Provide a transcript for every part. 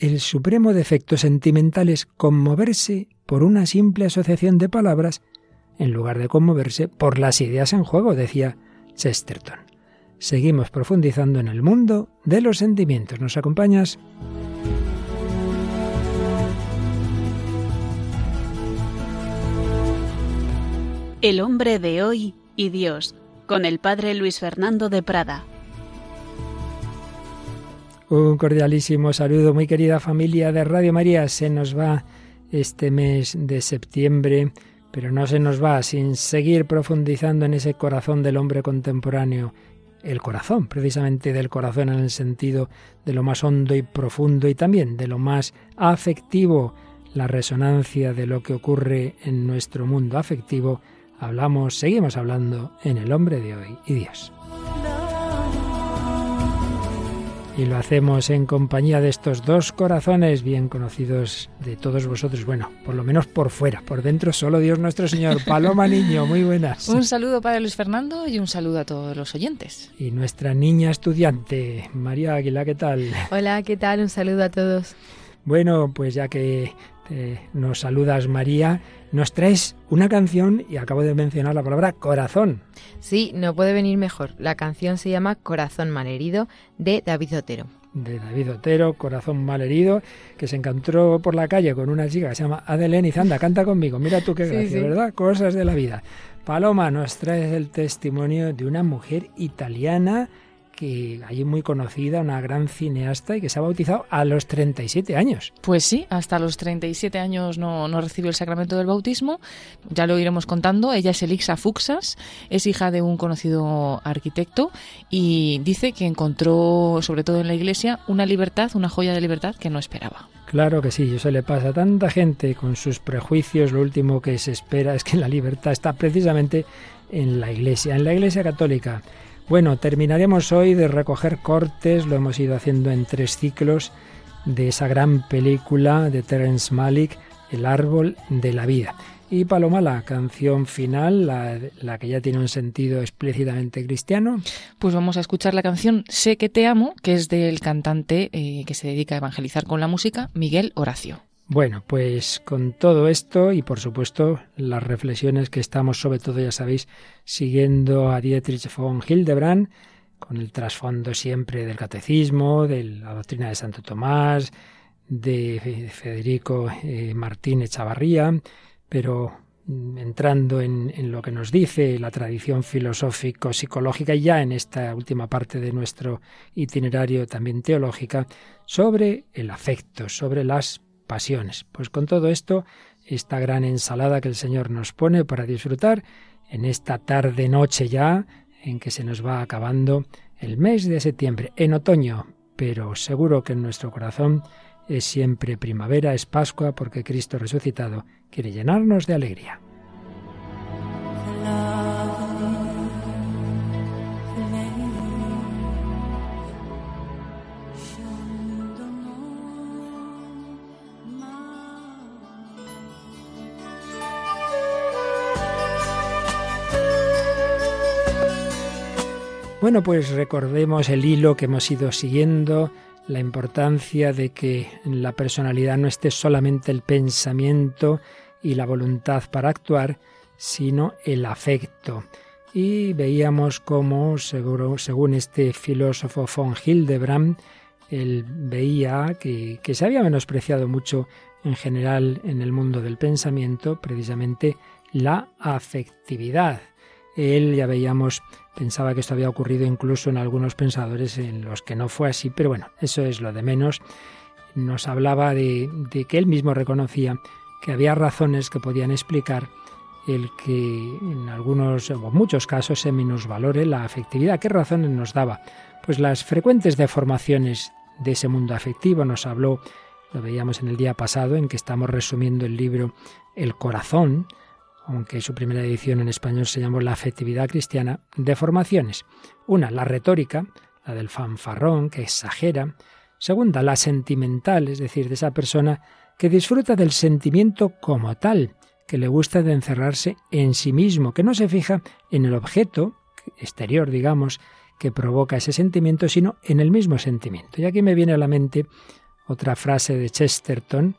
el supremo defecto sentimental es conmoverse por una simple asociación de palabras en lugar de conmoverse por las ideas en juego, decía Chesterton. Seguimos profundizando en el mundo de los sentimientos. ¿Nos acompañas? El hombre de hoy y Dios, con el padre Luis Fernando de Prada. Un cordialísimo saludo, muy querida familia de Radio María. Se nos va este mes de septiembre pero no se nos va sin seguir profundizando en ese corazón del hombre contemporáneo, el corazón, precisamente del corazón en el sentido de lo más hondo y profundo y también de lo más afectivo, la resonancia de lo que ocurre en nuestro mundo afectivo. Hablamos, seguimos hablando en el hombre de hoy y Dios. Y lo hacemos en compañía de estos dos corazones bien conocidos de todos vosotros. Bueno, por lo menos por fuera, por dentro solo Dios nuestro Señor. Paloma Niño, muy buenas. Un saludo para Luis Fernando y un saludo a todos los oyentes. Y nuestra niña estudiante, María Águila, ¿qué tal? Hola, ¿qué tal? Un saludo a todos. Bueno, pues ya que nos saludas María, nos traes una canción y acabo de mencionar la palabra corazón. Sí, no puede venir mejor. La canción se llama Corazón malherido de David Otero. De David Otero, Corazón malherido, que se encontró por la calle con una chica que se llama Adelén y Zanda, canta conmigo, mira tú qué gracia, ¿verdad? Cosas de la vida. Paloma, nos traes el testimonio de una mujer italiana que allí muy conocida, una gran cineasta y que se ha bautizado a los 37 años. Pues sí, hasta los 37 años no, no recibió el sacramento del bautismo, ya lo iremos contando. Ella es Elixa Fuxas, es hija de un conocido arquitecto y dice que encontró, sobre todo en la iglesia, una libertad, una joya de libertad que no esperaba. Claro que sí, eso le pasa a tanta gente con sus prejuicios. Lo último que se espera es que la libertad está precisamente en la Iglesia, en la Iglesia católica. Bueno, terminaremos hoy de recoger cortes, lo hemos ido haciendo en tres ciclos, de esa gran película de Terence Malick, El árbol de la vida. Y Paloma, la canción final, la, que ya tiene un sentido explícitamente cristiano. Pues vamos a escuchar la canción Sé que te amo, que es del cantante eh, que se dedica a evangelizar con la música, Miguel Horacio. Bueno, pues con todo esto y por supuesto las reflexiones que estamos sobre todo, ya sabéis, siguiendo a Dietrich von Hildebrand, con el trasfondo siempre del catecismo, de la doctrina de Santo Tomás, de Federico eh, Martínez Chavarría, pero mm, entrando en, lo que nos dice la tradición filosófico-psicológica y ya en esta última parte de nuestro itinerario también teológica, sobre el afecto, sobre las pasiones. Pues con todo esto, esta gran ensalada que el Señor nos pone para disfrutar en esta tarde noche ya en que se nos va acabando el mes de septiembre, en otoño, pero seguro que en nuestro corazón es siempre primavera, es Pascua, porque Cristo resucitado quiere llenarnos de alegría. Bueno, pues recordemos el hilo que hemos ido siguiendo, la importancia de que en la personalidad no esté solamente el pensamiento y la voluntad para actuar, sino el afecto. Y veíamos cómo, según este filósofo von Hildebrand, él veía que se había menospreciado mucho en general en el mundo del pensamiento precisamente la afectividad. Él, ya veíamos, pensaba que esto había ocurrido incluso en algunos pensadores en los que no fue así, pero bueno, eso es lo de menos. Nos hablaba de, que él mismo reconocía que había razones que podían explicar el que en algunos o muchos casos se minusvalore la afectividad. ¿Qué razones nos daba? Pues las frecuentes deformaciones de ese mundo afectivo. Nos habló, lo veíamos en el día pasado, en que estamos resumiendo el libro El corazón, aunque su primera edición en español se llamó La afectividad cristiana, de formaciones. Una, la retórica, la del fanfarrón, que exagera. Segunda, la sentimental, es decir, de esa persona que disfruta del sentimiento como tal, que le gusta de encerrarse en sí mismo, que no se fija en el objeto exterior, digamos, que provoca ese sentimiento, sino en el mismo sentimiento. Y aquí me viene a la mente otra frase de Chesterton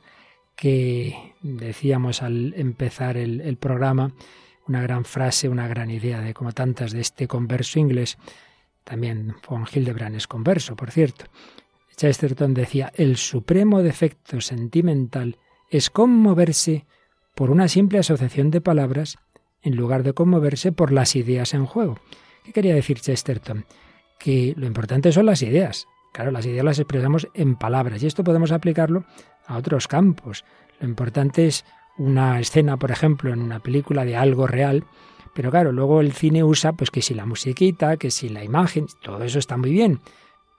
que decíamos al empezar el, programa, una gran frase, una gran idea de como tantas de este converso inglés. También von Hildebrand es converso, por cierto. Chesterton decía, el supremo defecto sentimental es conmoverse por una simple asociación de palabras en lugar de conmoverse por las ideas en juego. ¿Qué quería decir Chesterton? Que lo importante son las ideas. Claro, las ideas las expresamos en palabras y esto podemos aplicarlo a otros campos. Lo importante es una escena, por ejemplo, en una película de algo real, pero claro, luego el cine usa pues que si la musiquita, que si la imagen, todo eso está muy bien.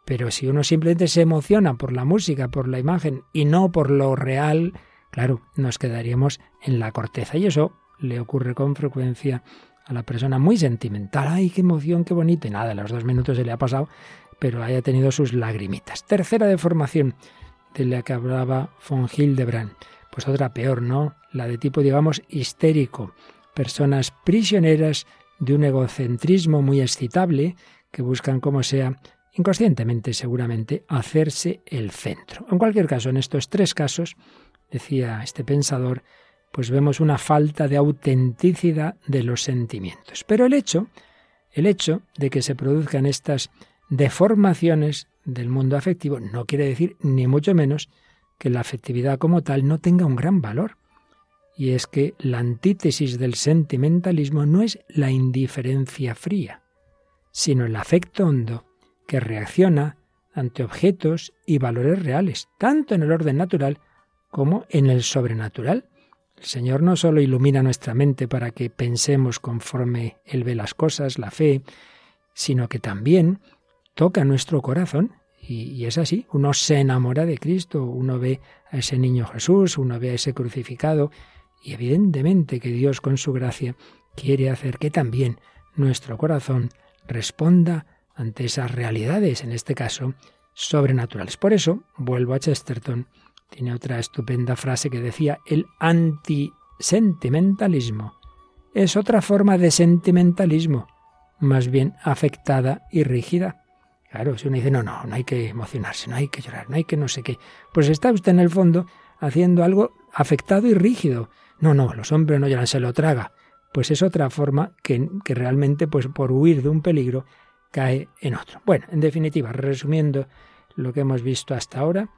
Pero si uno simplemente se emociona por la música, por la imagen y no por lo real, claro, nos quedaríamos en la corteza. Y eso le ocurre con frecuencia a la persona muy sentimental. ¡Ay, qué emoción, qué bonito! Y nada, a los dos minutos se le ha pasado, pero haya tenido sus lagrimitas. Tercera deformación de la que hablaba von Hildebrand. Pues otra peor, ¿no? La de tipo, digamos, histérico. Personas prisioneras de un egocentrismo muy excitable que buscan como sea inconscientemente seguramente, hacerse el centro. En cualquier caso, en estos tres casos, decía este pensador, pues vemos una falta de autenticidad de los sentimientos. Pero el hecho, el hecho de que se produzcan estas deformaciones del mundo afectivo no quiere decir ni mucho menos que la afectividad como tal no tenga un gran valor. Y es que la antítesis del sentimentalismo no es la indiferencia fría, sino el afecto hondo que reacciona ante objetos y valores reales, tanto en el orden natural como en el sobrenatural. El Señor no solo ilumina nuestra mente para que pensemos conforme Él ve las cosas, la fe, sino que también toca nuestro corazón y, es así, uno se enamora de Cristo, uno ve a ese niño Jesús, uno ve a ese crucificado y evidentemente que Dios con su gracia quiere hacer que también nuestro corazón responda ante esas realidades, en este caso, sobrenaturales. Por eso, vuelvo a Chesterton, tiene otra estupenda frase que decía, el antisentimentalismo es otra forma de sentimentalismo, más bien afectada y rígida. Claro, si uno dice, no, no, no hay que emocionarse, no hay que llorar, no hay que no sé qué, pues está usted en el fondo haciendo algo afectado y rígido. No, no, los hombres no lloran, se lo traga. Pues es otra forma que, que realmente, pues por huir de un peligro, cae en otro. Bueno, en definitiva, resumiendo lo que hemos visto hasta ahora,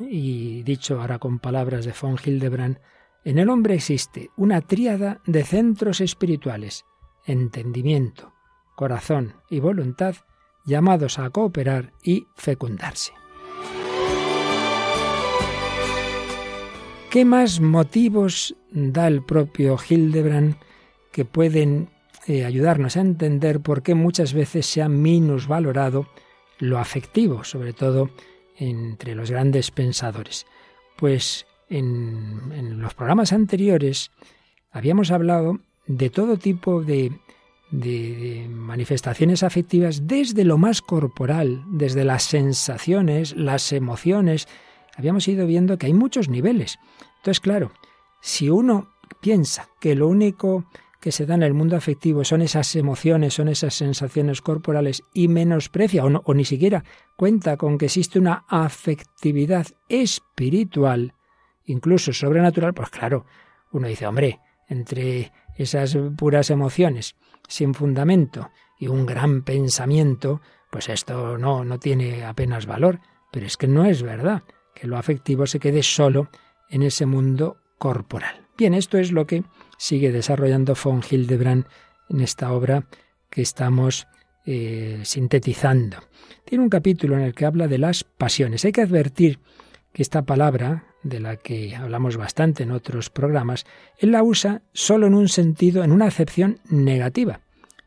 y dicho ahora con palabras de von Hildebrand, en el hombre existe una tríada de centros espirituales, entendimiento, corazón y voluntad, llamados a cooperar y fecundarse. ¿Qué más motivos da el propio Hildebrand que pueden eh, ayudarnos a entender por qué muchas veces se ha minusvalorado lo afectivo, sobre todo entre los grandes pensadores. Pues en, en los programas anteriores habíamos hablado de todo tipo de, de, manifestaciones afectivas desde lo más corporal, desde las sensaciones, las emociones. Habíamos ido viendo que hay muchos niveles. Entonces, claro, si uno piensa que lo único que se da en el mundo afectivo son esas emociones, son esas sensaciones corporales y menosprecia o, o ni siquiera cuenta con que existe una afectividad espiritual, incluso sobrenatural, pues claro, uno dice, hombre, entre esas puras emociones sin fundamento y un gran pensamiento, pues esto no, no tiene apenas valor. Pero es que no es verdad que lo afectivo se quede solo en ese mundo corporal. Bien, esto es lo que sigue desarrollando von Hildebrand en esta obra que estamos eh, sintetizando. Tiene un capítulo en el que habla de las pasiones. Hay que advertir esta palabra, de la que hablamos bastante en otros programas, él la usa solo en un sentido, en una acepción negativa,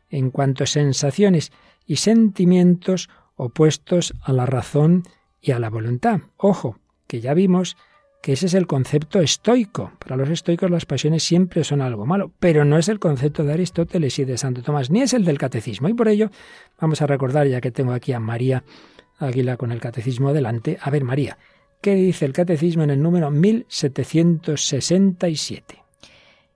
en cuanto a sensaciones y sentimientos opuestos a la razón y a la voluntad. Ojo, que ya vimos que ese es el concepto estoico. Para los estoicos las pasiones siempre son algo malo, pero no es el concepto de Aristóteles y de Santo Tomás, ni es el del catecismo. Y por ello vamos a recordar, ya que tengo aquí a María Águila con el catecismo delante, a ver María, ¿qué dice el catecismo en el número 1767?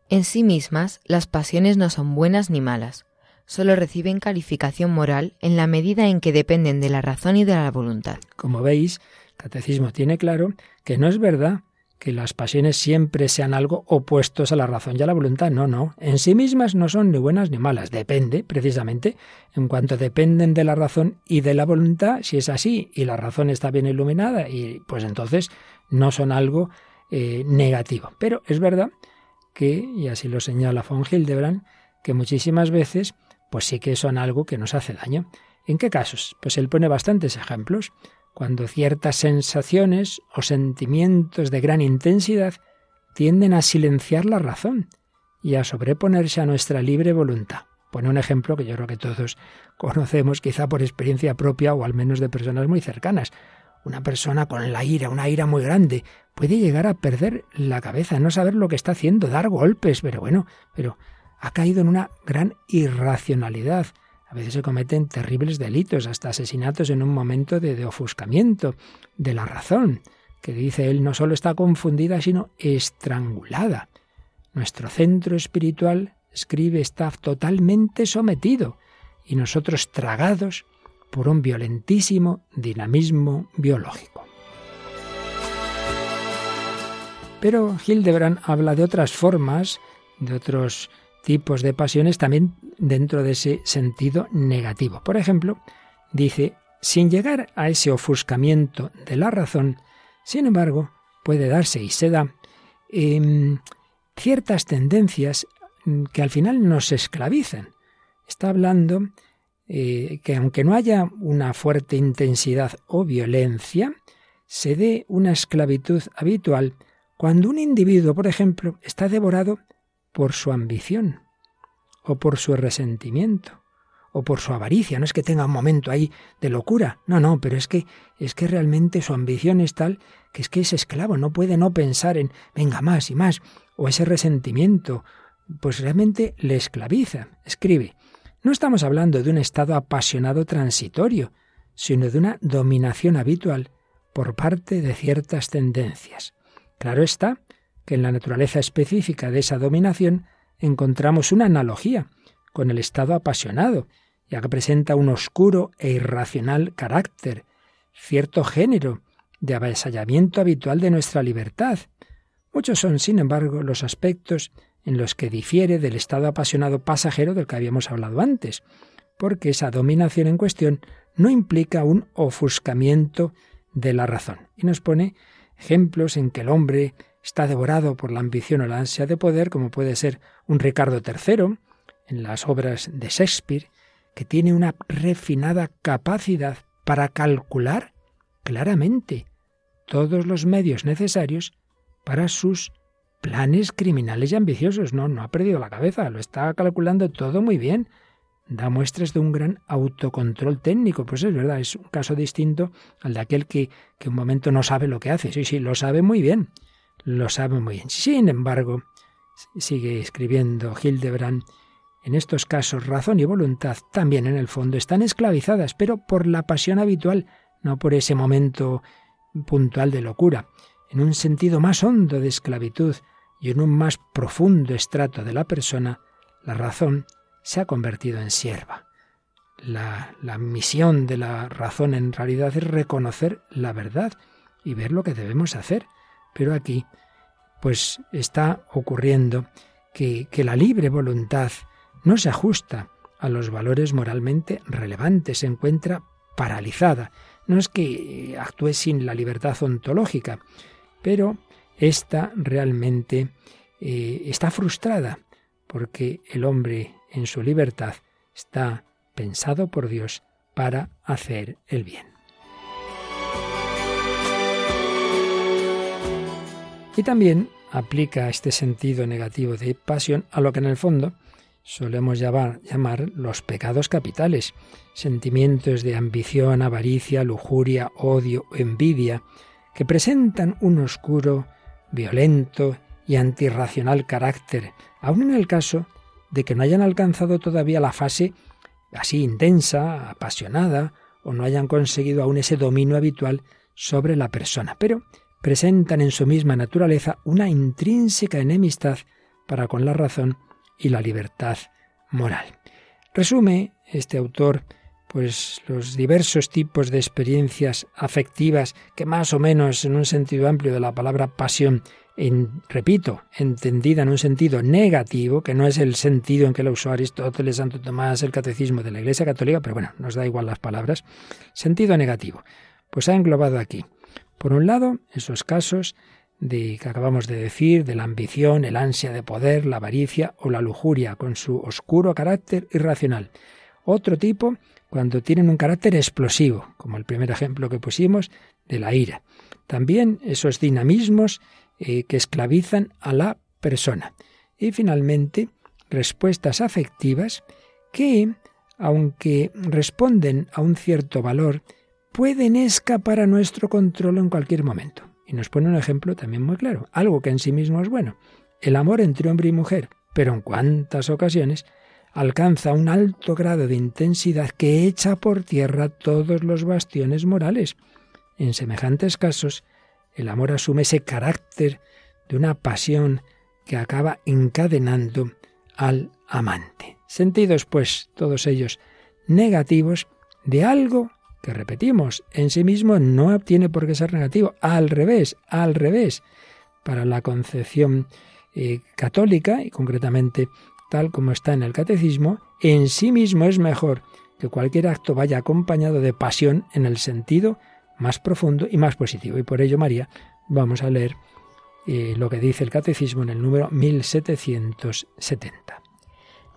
En sí mismas, las pasiones no son buenas ni malas, solo reciben calificación moral en la medida en que dependen de la razón y de la voluntad. Como veis, catecismo tiene claro que no es verdad que las pasiones siempre sean algo opuestos a la razón y a la voluntad. No, no. En sí mismas no son ni buenas ni malas. Depende, precisamente, en cuanto dependen de la razón y de la voluntad, si es así y la razón está bien iluminada, y pues entonces no son algo eh, negativo. Pero es verdad que, y así lo señala von Hildebrand, que muchísimas veces, pues sí que son algo que nos hace daño. ¿En qué casos? Pues él pone bastantes ejemplos cuando ciertas sensaciones o sentimientos de gran intensidad tienden a silenciar la razón y a sobreponerse a nuestra libre voluntad. Pone un ejemplo que yo creo que todos conocemos, quizá por experiencia propia o al menos de personas muy cercanas. Una persona con la ira, una ira muy grande, puede llegar a perder la cabeza, no saber lo que está haciendo, dar golpes, pero bueno, pero ha caído en una gran irracionalidad, a veces se cometen terribles delitos, hasta asesinatos en un momento de, ofuscamiento de la razón, que dice él no solo está confundida, sino estrangulada. Nuestro centro espiritual, escribe, está totalmente sometido y nosotros tragados por un violentísimo dinamismo biológico. Pero Hildebrand habla de otras formas, de otros tipos de pasiones también dentro de ese sentido negativo. Por ejemplo, dice, sin llegar a ese ofuscamiento de la razón, sin embargo, puede darse y se da em, ciertas tendencias que al final nos esclavizan. Está hablando eh, que aunque no haya una fuerte intensidad o violencia, se dé una esclavitud habitual cuando un individuo, por ejemplo, está devorado por su ambición, o por su resentimiento, o por su avaricia. No es que tenga un momento ahí de locura, no, no, pero es que es que realmente su ambición es tal que es que es esclavo, no puede no pensar en venga más y más, o ese resentimiento, pues realmente le esclaviza. Escribe, no estamos hablando de un estado apasionado transitorio, sino de una dominación habitual por parte de ciertas tendencias. Claro está que en la naturaleza específica de esa dominación encontramos una analogía con el estado apasionado, ya que presenta un oscuro e irracional carácter, cierto género de avasallamiento habitual de nuestra libertad. Muchos son, sin embargo, los aspectos en los que difiere del estado apasionado pasajero del que habíamos hablado antes, porque esa dominación en cuestión no implica un ofuscamiento de la razón. Y nos pone ejemplos en que el hombre está devorado por la ambición o la ansia de poder, como puede ser un Ricardo III, en las obras de Shakespeare, que tiene una refinada capacidad para calcular claramente todos los medios necesarios para sus planes criminales y ambiciosos. No, no ha perdido la cabeza, lo está calculando todo muy bien. Da muestras de un gran autocontrol técnico. Pues es verdad, es un caso distinto al de aquel que, que un momento no sabe lo que hace. Sí, sí, lo sabe muy bien lo sabe muy bien. Sin embargo, sigue escribiendo Hildebrand, en estos casos razón y voluntad también en el fondo están esclavizadas, pero por la pasión habitual, no por ese momento puntual de locura, en un sentido más hondo de esclavitud y en un más profundo estrato de la persona, la razón se ha convertido en sierva. La, la misión de la razón en realidad es reconocer la verdad y ver lo que debemos hacer. Pero aquí, pues está ocurriendo que, que la libre voluntad no se ajusta a los valores moralmente relevantes, se encuentra paralizada. No es que actúe sin la libertad ontológica, pero esta realmente eh, está frustrada porque el hombre en su libertad está pensado por Dios para hacer el bien. Y también aplica este sentido negativo de pasión a lo que en el fondo solemos llamar, llamar los pecados capitales, sentimientos de ambición, avaricia, lujuria, odio envidia, que presentan un oscuro, violento y antirracional carácter, aun en el caso de que no hayan alcanzado todavía la fase así intensa, apasionada, o no hayan conseguido aún ese dominio habitual sobre la persona. Pero presentan en su misma naturaleza una intrínseca enemistad para con la razón y la libertad moral. Resume este autor pues los diversos tipos de experiencias afectivas que más o menos en un sentido amplio de la palabra pasión repito, entendida en un sentido negativo, que no es el sentido en que lo usó Aristóteles, Santo Tomás, el catecismo de la Iglesia Católica, pero bueno, nos da igual las palabras, sentido negativo. Pues ha englobado aquí, por un lado, esos casos de que acabamos de decir, de la ambición, el ansia de poder, la avaricia o la lujuria, con su oscuro carácter irracional. Otro tipo, cuando tienen un carácter explosivo, como el primer ejemplo que pusimos, de la ira. También esos dinamismos eh, que esclavizan a la persona. Y finalmente, respuestas afectivas que, aunque responden a un cierto valor, pueden escapar a nuestro control en cualquier momento. Y nos pone un ejemplo también muy claro, algo que en sí mismo es bueno, el amor entre hombre y mujer, pero en cuántas ocasiones alcanza un alto grado de intensidad que echa por tierra todos los bastiones morales. En semejantes casos, el amor asume ese carácter de una pasión que acaba encadenando al amante. Sentidos, pues, todos ellos negativos de algo que repetimos, en sí mismo no tiene por qué ser negativo, al revés, al revés. Para la concepción eh, católica, y concretamente tal como está en el catecismo, en sí mismo es mejor que cualquier acto vaya acompañado de pasión en el sentido más profundo y más positivo. Y por ello, María, vamos a leer eh, lo que dice el catecismo en el número 1770.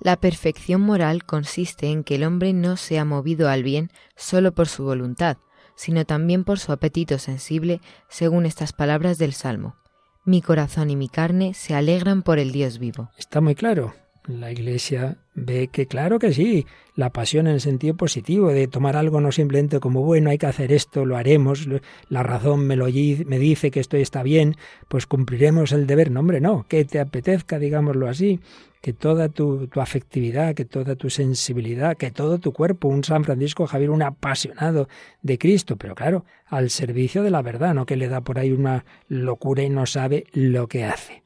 La perfección moral consiste en que el hombre no sea movido al bien solo por su voluntad, sino también por su apetito sensible, según estas palabras del Salmo. Mi corazón y mi carne se alegran por el Dios vivo. Está muy claro. La Iglesia ve que claro que sí, la pasión en el sentido positivo, de tomar algo no simplemente como bueno, hay que hacer esto, lo haremos, la razón me, lo, me dice que esto está bien, pues cumpliremos el deber. No, hombre, no, que te apetezca, digámoslo así, que toda tu, afectividad, que toda tu sensibilidad, que todo tu cuerpo, un San Francisco Javier, un apasionado de Cristo, pero claro, al servicio de la verdad, no que le da por ahí una locura y no sabe lo que hace.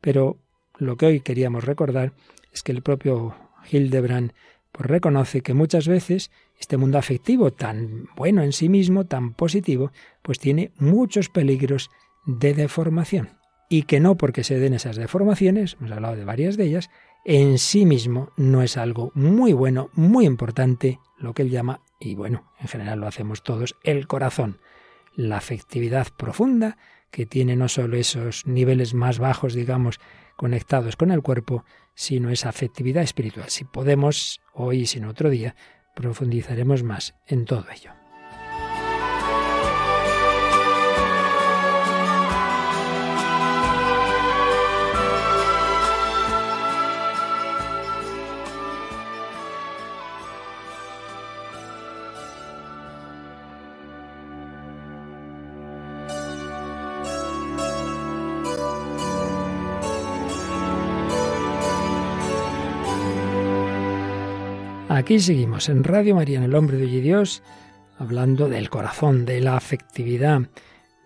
Pero lo que hoy queríamos recordar es que el propio Hildebrand pues reconoce que muchas veces este mundo afectivo tan bueno en sí mismo, tan positivo, pues tiene muchos peligros de deformación. Y que no porque se den esas deformaciones, hemos hablado de varias de ellas, en sí mismo no es algo muy bueno, muy importante, lo que él llama, y bueno, en general lo hacemos todos, el corazón, la afectividad profunda que tiene no solo esos niveles más bajos, digamos, conectados con el cuerpo, sino esa afectividad espiritual. Si podemos, hoy, sin otro día, profundizaremos más en todo ello. Aquí seguimos en Radio María, en el Hombre de hoy y Dios, hablando del corazón, de la afectividad,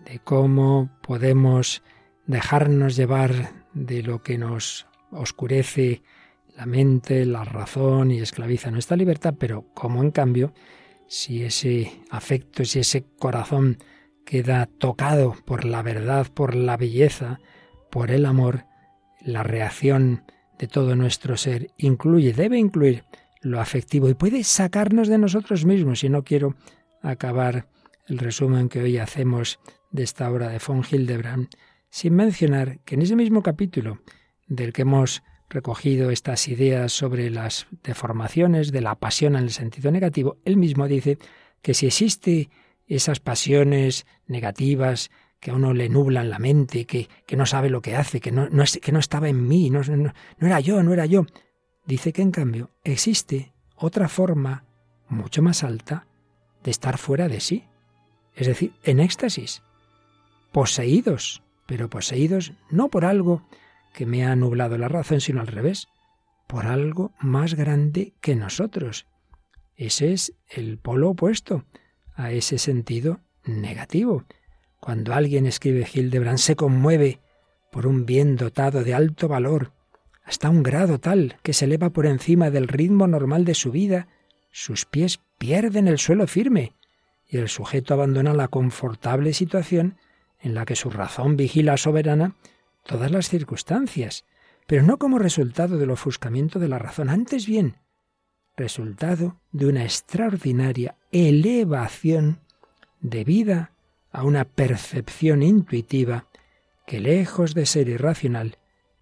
de cómo podemos dejarnos llevar de lo que nos oscurece la mente, la razón y esclaviza nuestra libertad, pero cómo en cambio, si ese afecto, si ese corazón queda tocado por la verdad, por la belleza, por el amor, la reacción de todo nuestro ser incluye, debe incluir lo afectivo y puede sacarnos de nosotros mismos. Y no quiero acabar el resumen que hoy hacemos de esta obra de von Hildebrand sin mencionar que en ese mismo capítulo del que hemos recogido estas ideas sobre las deformaciones de la pasión en el sentido negativo, él mismo dice que si existe esas pasiones negativas que a uno le nublan la mente, que, que no sabe lo que hace, que no, no, que no estaba en mí, no, no, no era yo, no era yo, dice que en cambio existe otra forma mucho más alta de estar fuera de sí, es decir, en éxtasis, poseídos, pero poseídos no por algo que me ha nublado la razón, sino al revés, por algo más grande que nosotros. Ese es el polo opuesto a ese sentido negativo. Cuando alguien escribe Hildebrand se conmueve por un bien dotado de alto valor, hasta un grado tal que se eleva por encima del ritmo normal de su vida, sus pies pierden el suelo firme y el sujeto abandona la confortable situación en la que su razón vigila soberana todas las circunstancias, pero no como resultado del ofuscamiento de la razón, antes bien, resultado de una extraordinaria elevación debida a una percepción intuitiva que, lejos de ser irracional,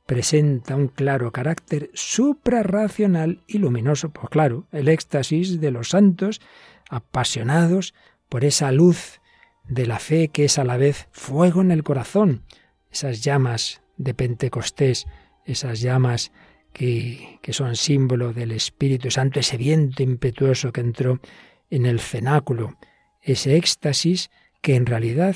presenta un claro carácter suprarracional y luminoso. Pues claro, el éxtasis de los santos apasionados por esa luz de la fe que es a la vez fuego en el corazón, esas llamas de Pentecostés, esas llamas que, que son símbolo del Espíritu Santo, ese viento impetuoso que entró en el cenáculo, ese éxtasis que en realidad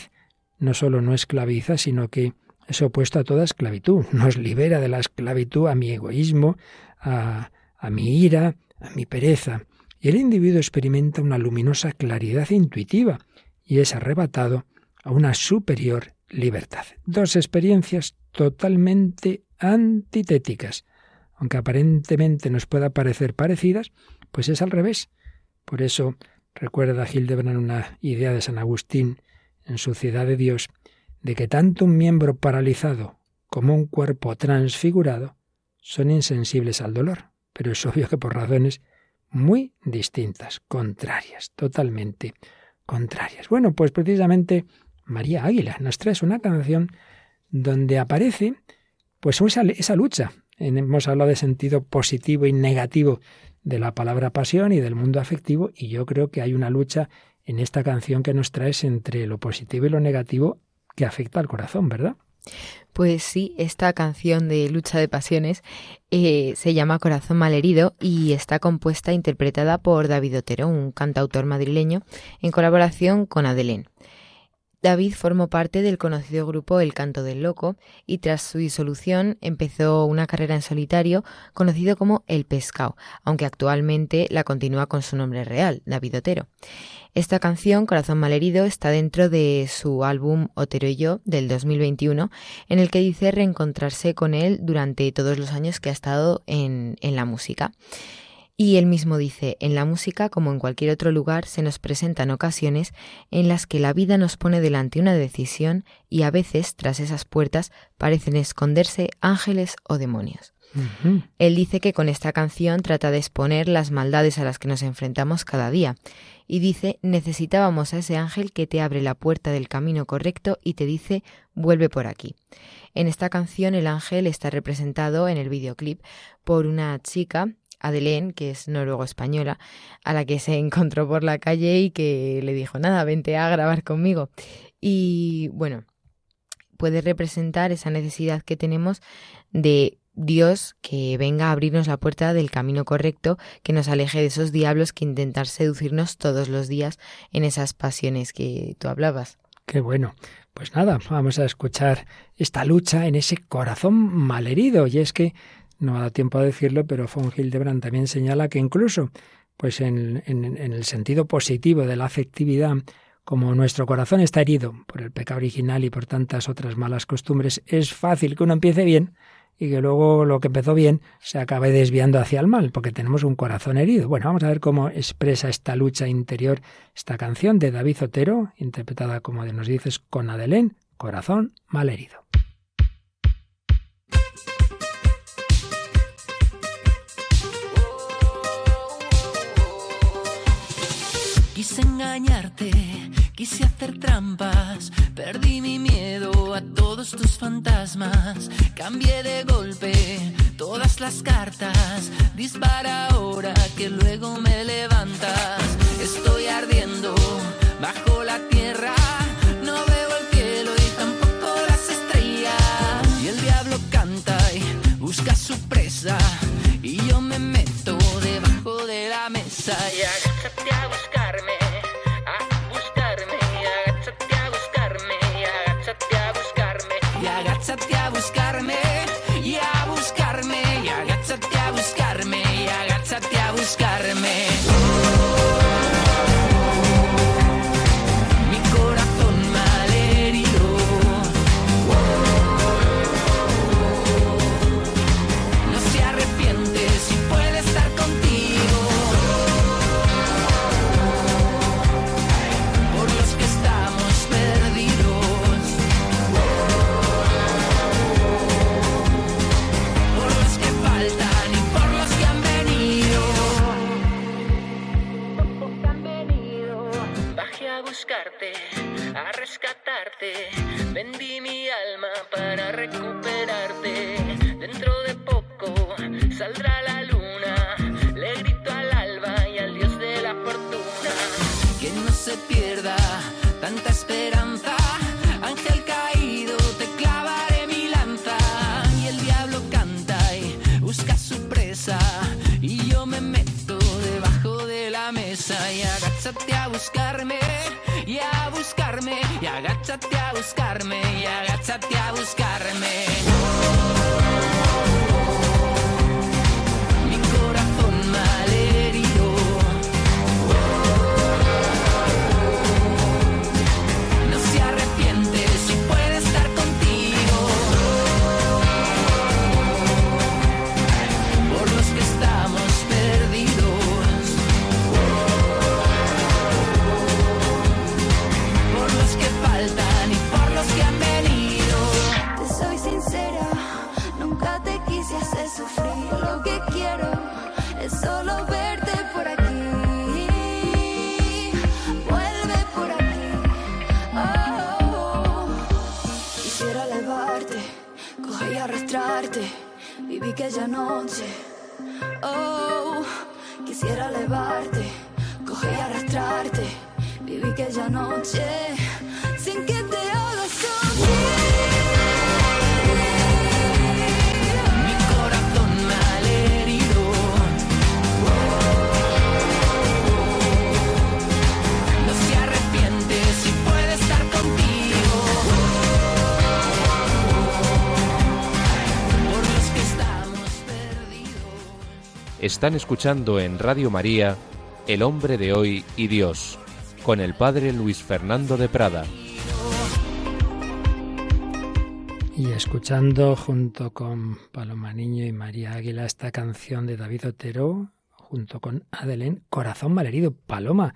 no solo no esclaviza, sino que es opuesto a toda esclavitud, nos libera de la esclavitud a mi egoísmo, a, mi ira, a mi pereza, y el individuo experimenta una luminosa claridad intuitiva y es arrebatado a una superior libertad. Dos experiencias totalmente antitéticas. Aunque aparentemente nos pueda parecer parecidas, pues es al revés. Por eso recuerda Hildebrand una idea de San Agustín en su Ciudad de Dios, de que tanto un miembro paralizado como un cuerpo transfigurado son insensibles al dolor, pero es obvio que por razones muy distintas, contrarias, totalmente contrarias. Bueno, pues precisamente María Águila nos trae una canción donde aparece pues esa, esa lucha. Hemos hablado de sentido positivo y negativo de la palabra pasión y del mundo afectivo y yo creo que hay una lucha en esta canción que nos traes entre lo positivo y lo negativo que afecta al corazón, ¿verdad? Pues sí, esta canción de lucha de pasiones eh, se llama Corazón malherido y está compuesta e interpretada por David Otero, un cantautor madrileño, en colaboración con Adelén. David formó parte del conocido grupo El Canto del Loco y tras su disolución empezó una carrera en solitario conocido como El Pescao, aunque actualmente la continúa con su nombre real, David Otero. Esta canción, Corazón Malherido, está dentro de su álbum Otero y yo del 2021, en el que dice reencontrarse con él durante todos los años que ha estado en, en la música. Y él mismo dice, en la música, como en cualquier otro lugar, se nos presentan ocasiones en las que la vida nos pone delante una decisión y a veces, tras esas puertas, parecen esconderse ángeles o demonios. Él dice que con esta canción trata de exponer las maldades a las que nos enfrentamos cada día y dice necesitábamos a ese ángel que te abre la puerta del camino correcto y te dice vuelve por aquí. En esta canción el ángel está representado en el videoclip por una chica Adelén, que es noruego-española, a la que se encontró por la calle y que le dijo, nada, vente a grabar conmigo. Y bueno, puede representar esa necesidad que tenemos de Dios que venga a abrirnos la puerta del camino correcto, que nos aleje de esos diablos que intentar seducirnos todos los días en esas pasiones que tú hablabas. Qué bueno. Pues nada, vamos a escuchar esta lucha en ese corazón malherido. Y es que, no ha dado tiempo a decirlo, pero von Hildebrand también señala que incluso, pues en, el sentido positivo de la afectividad, como nuestro corazón está herido por el pecado original y por tantas otras malas costumbres, es fácil que uno empiece bien y que luego lo que empezó bien se acabe desviando hacia el mal, porque tenemos un corazón herido. Bueno, vamos a ver cómo expresa esta lucha interior esta canción de David Otero, interpretada, como nos dices, con Adelén, Corazón mal herido. Quise engañarte, quise hacer trampas, perdí mi miedo a todos tus fantasmas, cambié de golpe todas las cartas, dispara ahora que luego me levantas, estoy ardiendo bajo la tierra, no veo el cielo y tampoco las estrellas, y el diablo canta y busca su presa, y yo me meto debajo de la mesa. Y agáchate a. parte. Oh, quisiera elevarte, coger y arrastrarte. Viví aquella noche Están escuchando en Radio María El hombre de hoy y Dios, con el padre Luis Fernando de Prada. Y escuchando junto con Paloma Niño y María Águila esta canción de David Otero, junto con Adelén, Corazón malherido. Paloma,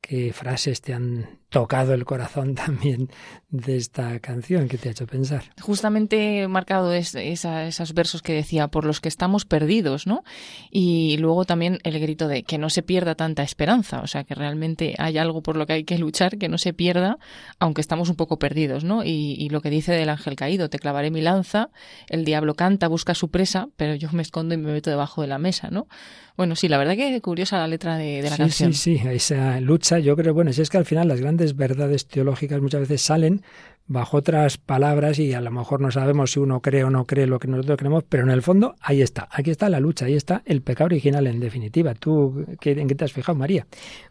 ¿qué frases te han tocado el corazón también de esta canción? ¿Qué te ha hecho pensar? Justamente he marcado es- esa- esos versos que decía, por los que estamos perdidos, ¿no? Y luego también el grito de que no se pierda tanta esperanza, o sea, que realmente hay algo por lo que hay que luchar, que no se pierda, aunque estamos un poco perdidos, ¿no? Y, y lo que dice del ángel caído, te clavaré mi lanza, el diablo canta, busca su presa, pero yo me escondo y me meto debajo de la mesa, ¿no? Bueno, sí, la verdad que curiosa la letra de, de la sí, canción. sí, sí, esa lucha, yo creo, bueno, si es que al final las grandes verdades teológicas muchas veces salen bajo otras palabras y a lo mejor no sabemos si uno cree o no cree lo que nosotros creemos, pero en el fondo ahí está, aquí está la lucha, ahí está el pecado original en definitiva. ¿Tú qué- en qué te has fijado, María?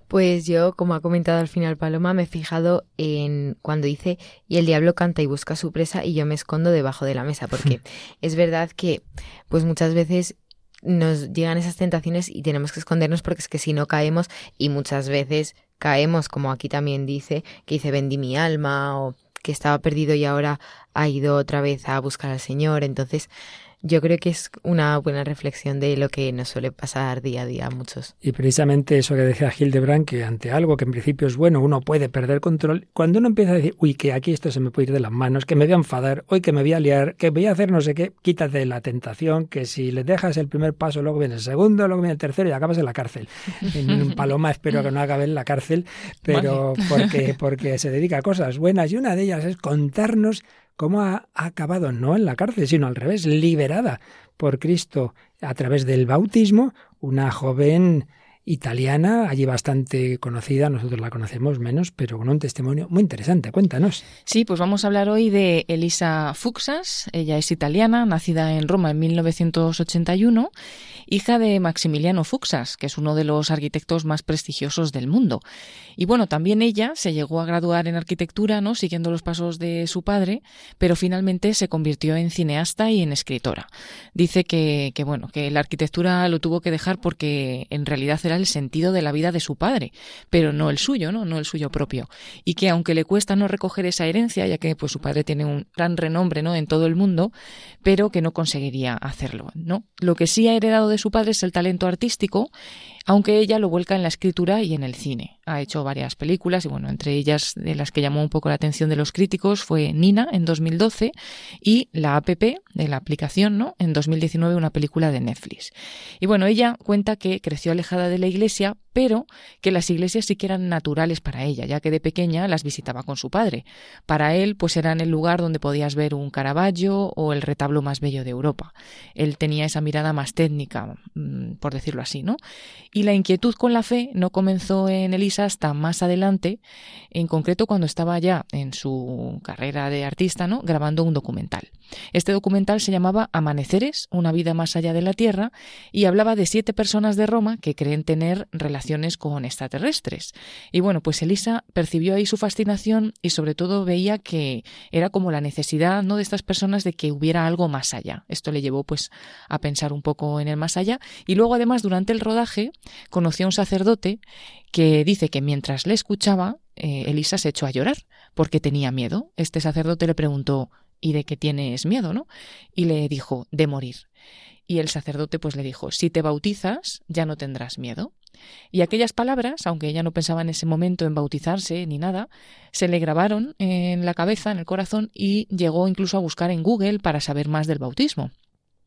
Pues yo, como ha comentado al final Paloma, me he fijado en cuando dice y el diablo canta y busca su presa y yo me escondo debajo de la mesa, porque es verdad que pues muchas veces nos llegan esas tentaciones y tenemos que escondernos porque es que si no caemos y muchas veces caemos, como aquí también dice, que dice vendí mi alma o que estaba perdido y ahora ha ido otra vez a buscar al Señor, entonces yo creo que es una buena reflexión de lo que nos suele pasar día a día a muchos. Y precisamente eso que decía Hildebrand, que ante algo que en principio es bueno, uno puede perder control, cuando uno empieza a decir, uy, que aquí esto se me puede ir de las manos, que me voy a enfadar, hoy que me voy a liar, que voy a hacer no sé qué, quítate la tentación, que si le dejas el primer paso, luego viene el segundo, luego viene el tercero y acabas en la cárcel. En Paloma espero que no acabe en la cárcel, pero porque, porque se dedica a cosas buenas y una de ellas es contarnos cómo ha acabado no en la cárcel, sino al revés, liberada por Cristo a través del bautismo, una joven italiana, allí bastante conocida, nosotros la conocemos menos, pero con un testimonio muy interesante. Cuéntanos. Sí, pues vamos a hablar hoy de Elisa Fuxas. Ella es italiana, nacida en Roma en 1981, hija de Maximiliano Fuxas, que es uno de los arquitectos más prestigiosos del mundo. Y bueno, también ella se llegó a graduar en arquitectura, ¿no? Siguiendo los pasos de su padre, pero finalmente se convirtió en cineasta y en escritora. Dice que, que bueno, que la arquitectura lo tuvo que dejar porque en realidad era el sentido de la vida de su padre, pero no el suyo, ¿no? No el suyo propio. Y que aunque le cuesta no recoger esa herencia, ya que pues su padre tiene un gran renombre, ¿no? En todo el mundo, pero que no conseguiría hacerlo, ¿no? Lo que sí ha heredado de su padre es el talento artístico, aunque ella lo vuelca en la escritura y en el cine. Ha hecho varias películas y bueno, entre ellas de las que llamó un poco la atención de los críticos fue Nina en 2012 y la app de la aplicación, ¿no? En 2019 una película de Netflix. Y bueno, ella cuenta que creció alejada de la iglesia, pero que las iglesias sí que eran naturales para ella, ya que de pequeña las visitaba con su padre. Para él, pues eran el lugar donde podías ver un Caravaggio o el retablo más bello de Europa. Él tenía esa mirada más técnica, mm, por decirlo así, ¿no? Y la inquietud con la fe no comenzó en Elisa hasta más adelante, en concreto cuando estaba ya en su carrera de artista, ¿no? Grabando un documental. Este documental se llamaba Amaneceres, una vida más allá de la Tierra, y hablaba de siete personas de Roma que creen tener con extraterrestres. Y bueno, pues Elisa percibió ahí su fascinación y sobre todo veía que era como la necesidad ¿no? de estas personas de que hubiera algo más allá. Esto le llevó pues a pensar un poco en el más allá. Y luego además durante el rodaje conoció a un sacerdote que dice que mientras le escuchaba, eh, Elisa se echó a llorar porque tenía miedo. Este sacerdote le preguntó ¿Y de qué tienes miedo, no? Y le dijo de morir. Y el sacerdote pues le dijo Si te bautizas, ya no tendrás miedo. Y aquellas palabras, aunque ella no pensaba en ese momento en bautizarse ni nada, se le grabaron en la cabeza, en el corazón, y llegó incluso a buscar en Google para saber más del bautismo.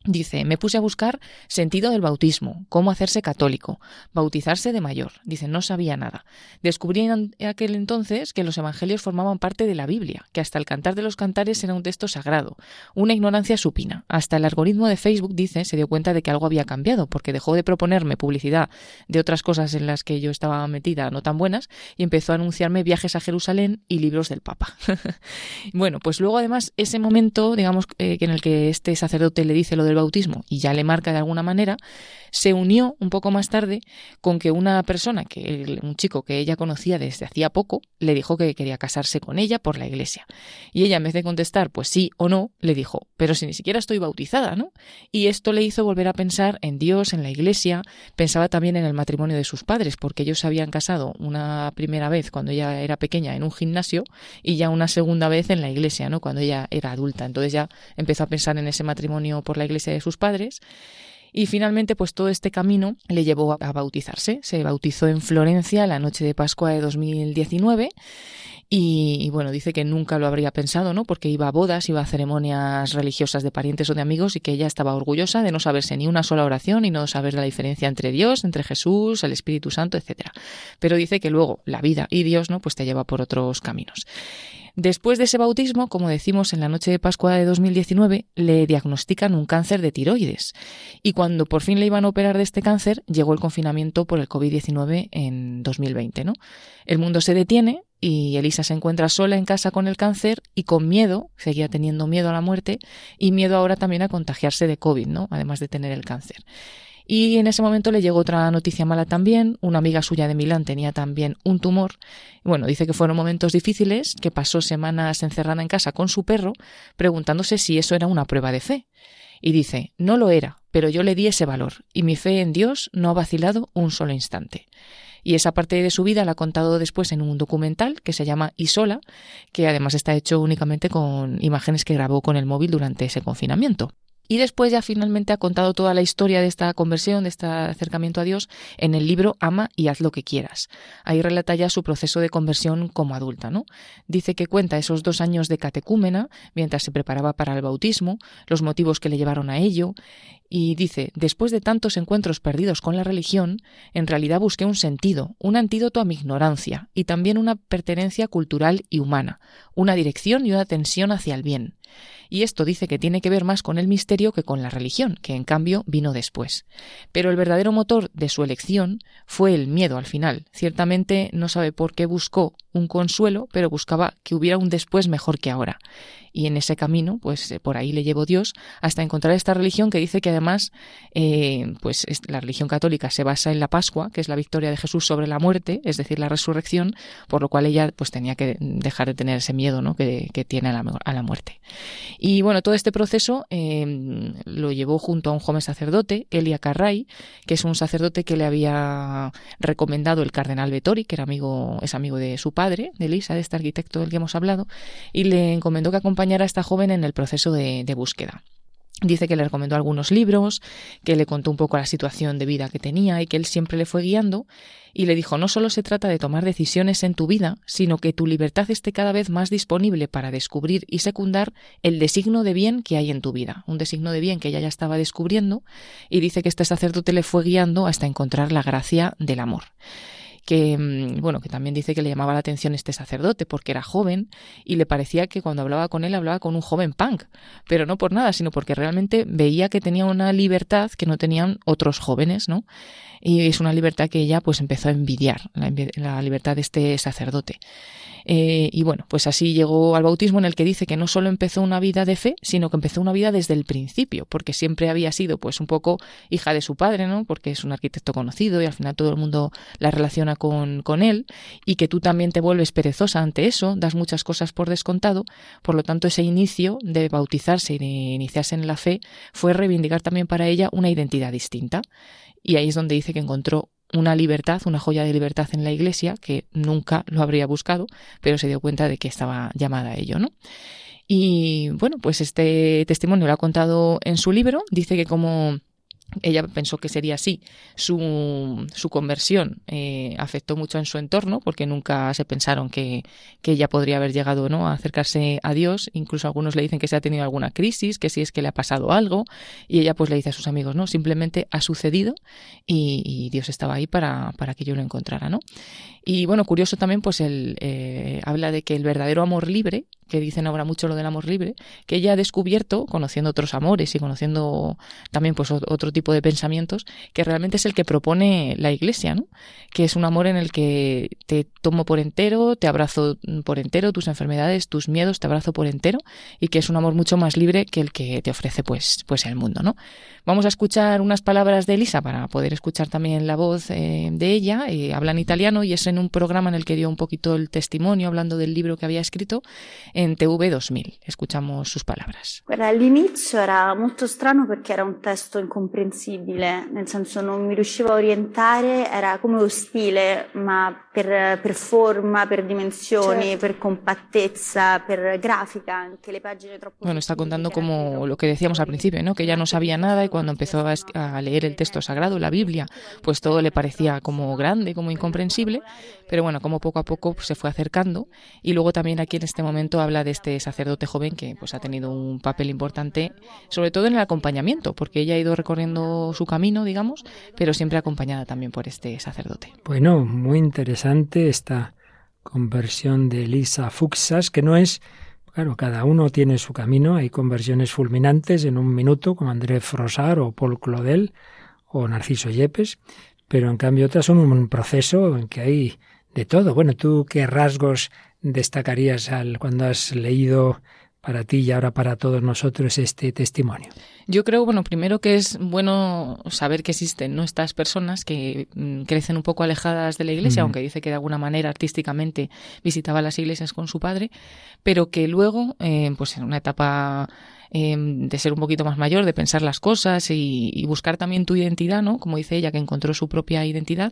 Dice, me puse a buscar sentido del bautismo, cómo hacerse católico, bautizarse de mayor. Dice, no sabía nada. Descubrí en aquel entonces que los evangelios formaban parte de la Biblia, que hasta el cantar de los cantares era un texto sagrado. Una ignorancia supina. Hasta el algoritmo de Facebook, dice, se dio cuenta de que algo había cambiado, porque dejó de proponerme publicidad de otras cosas en las que yo estaba metida no tan buenas y empezó a anunciarme viajes a Jerusalén y libros del Papa. bueno, pues luego además ese momento, digamos, eh, en el que este sacerdote le dice lo de bautismo y ya le marca de alguna manera, se unió un poco más tarde con que una persona, que un chico que ella conocía desde hacía poco, le dijo que quería casarse con ella por la iglesia. Y ella, en vez de contestar pues sí o no, le dijo, pero si ni siquiera estoy bautizada, ¿no? Y esto le hizo volver a pensar en Dios, en la iglesia, pensaba también en el matrimonio de sus padres, porque ellos se habían casado una primera vez cuando ella era pequeña en un gimnasio y ya una segunda vez en la iglesia, ¿no? Cuando ella era adulta. Entonces ya empezó a pensar en ese matrimonio por la iglesia de sus padres y finalmente, pues todo este camino le llevó a bautizarse. Se bautizó en Florencia la noche de Pascua de 2019 y, bueno, dice que nunca lo habría pensado, ¿no? Porque iba a bodas, iba a ceremonias religiosas de parientes o de amigos y que ella estaba orgullosa de no saberse ni una sola oración y no saber la diferencia entre Dios, entre Jesús, el Espíritu Santo, etcétera. Pero dice que luego la vida y Dios, ¿no? Pues te lleva por otros caminos. Después de ese bautismo, como decimos en la noche de Pascua de 2019, le diagnostican un cáncer de tiroides. Y cuando por fin le iban a operar de este cáncer, llegó el confinamiento por el COVID-19 en 2020. ¿no? El mundo se detiene y Elisa se encuentra sola en casa con el cáncer y con miedo, seguía teniendo miedo a la muerte y miedo ahora también a contagiarse de COVID, ¿no? además de tener el cáncer. Y en ese momento le llegó otra noticia mala también. Una amiga suya de Milán tenía también un tumor. Bueno, dice que fueron momentos difíciles, que pasó semanas encerrada en casa con su perro, preguntándose si eso era una prueba de fe. Y dice, no lo era, pero yo le di ese valor, y mi fe en Dios no ha vacilado un solo instante. Y esa parte de su vida la ha contado después en un documental que se llama Isola, que además está hecho únicamente con imágenes que grabó con el móvil durante ese confinamiento. Y después ya finalmente ha contado toda la historia de esta conversión, de este acercamiento a Dios, en el libro Ama y haz lo que quieras. Ahí relata ya su proceso de conversión como adulta, ¿no? Dice que cuenta esos dos años de catecúmena mientras se preparaba para el bautismo, los motivos que le llevaron a ello, y dice, después de tantos encuentros perdidos con la religión, en realidad busqué un sentido, un antídoto a mi ignorancia, y también una pertenencia cultural y humana, una dirección y una tensión hacia el bien y esto dice que tiene que ver más con el misterio que con la religión, que en cambio vino después. Pero el verdadero motor de su elección fue el miedo al final. Ciertamente no sabe por qué buscó un consuelo, pero buscaba que hubiera un después mejor que ahora y en ese camino, pues eh, por ahí le llevó Dios hasta encontrar esta religión que dice que además, eh, pues la religión católica se basa en la Pascua, que es la victoria de Jesús sobre la muerte, es decir, la resurrección, por lo cual ella pues tenía que dejar de tener ese miedo ¿no? que, tiene a la, muerte. Y bueno, todo este proceso eh, lo llevó junto a un joven sacerdote, Elia Carray, que es un sacerdote que le había recomendado el cardenal Vettori, que era amigo, es amigo de su padre, de Elisa, de este arquitecto del que hemos hablado, y le encomendó que acompañara acompañar a esta joven en el proceso de, búsqueda. Dice que le recomendó algunos libros, que le contó un poco la situación de vida que tenía y que él siempre le fue guiando y le dijo no solo se trata de tomar decisiones en tu vida, sino que tu libertad esté cada vez más disponible para descubrir y secundar el designo de bien que hay en tu vida, un designo de bien que ella ya estaba descubriendo y dice que este sacerdote le fue guiando hasta encontrar la gracia del amor que, mm, bueno, que también dice que le llamaba la atención este sacerdote porque era joven y le parecía que cuando hablaba con él hablaba con un joven punk, pero no por nada, sino porque realmente veía que tenía una libertad que no tenían otros jóvenes, ¿no? Y es una libertad que ella pues empezó a envidiar, la, libertad de este sacerdote. Eh, y bueno, pues así llegó al bautismo en el que dice que no solo empezó una vida de fe, sino que empezó una vida desde el principio, porque siempre había sido pues un poco hija de su padre, ¿no? Porque es un arquitecto conocido y al final todo el mundo la relaciona con, él, y que tú también te vuelves perezosa ante eso, das muchas cosas por descontado, por lo tanto ese inicio de bautizarse y de iniciarse en la fe fue reivindicar también para ella una identidad distinta. Y ahí es donde dice que encontró una libertad, una joya de libertad en la iglesia, que nunca lo habría buscado, pero se dio cuenta de que estaba llamada a ello, ¿no? Y bueno, pues este testimonio lo ha contado en su libro, dice que como ella pensó que sería así. Su, su conversión eh, afectó mucho en su entorno porque nunca se pensaron que, que, ella podría haber llegado ¿no? a acercarse a Dios. Incluso algunos le dicen que se ha tenido alguna crisis, que si es que le ha pasado algo. Y ella pues le dice a sus amigos, no, simplemente ha sucedido y, y Dios estaba ahí para, para, que yo lo encontrara. ¿no? Y bueno, curioso también, pues él eh, habla de que el verdadero amor libre, que dicen ahora mucho lo del amor libre, que ella ha descubierto, conociendo otros amores y conociendo también pues otro tipo de pensamientos, que realmente es el que propone la Iglesia, ¿no? Que es un amor en el que te tomo por entero, te abrazo por entero, tus enfermedades, tus miedos, te abrazo por entero, y que es un amor mucho más libre que el que te ofrece pues, pues el mundo, ¿no? Vamos a escuchar unas palabras de Elisa para poder escuchar también la voz eh, de ella, eh, habla en italiano y es en un programa en el que dio un poquito el testimonio hablando del libro que había escrito en TV 2000. Escuchamos sus palabras. all'inizio era molto strano perché era un testo incomprensibile, nel senso non mi riuscivo a orientare, era come ostile, ma per, per forma, per dimensioni, certo. per compattezza, per grafica, anche le pagine troppo... Bueno, está contando como lo que decíamos al principio, ¿no? que ella no sabía nada y cuando empezó a, a leer el texto sagrado, la Biblia, pues todo le parecía como grande, como incomprensible, pero bueno, como poco a poco se fue acercando y luego también aquí en este momento habla de este sacerdote joven que pues ha tenido un papel importante, sobre todo en el acompañamiento, porque ella ha ido recorriendo su camino, digamos, pero siempre acompañada también por este sacerdote. Bueno, muy interesante esta conversión de Elisa Fuxas, que no es Claro, cada uno tiene su camino. Hay conversiones fulminantes en un minuto, como André Frosar o Paul Claudel o Narciso Yepes, pero en cambio otras son un proceso en que hay de todo. Bueno, ¿tú qué rasgos destacarías al, cuando has leído para ti y ahora para todos nosotros este testimonio? Yo creo, bueno, primero que es bueno saber que existen ¿no? estas personas que mm, crecen un poco alejadas de la iglesia, aunque dice que de alguna manera artísticamente visitaba las iglesias con su padre, pero que luego, eh, pues en una etapa Em, de ser un poquito más mayor, de pensar las cosas y, buscar también tu identidad, ¿no? Como dice ella, que encontró su propia identidad,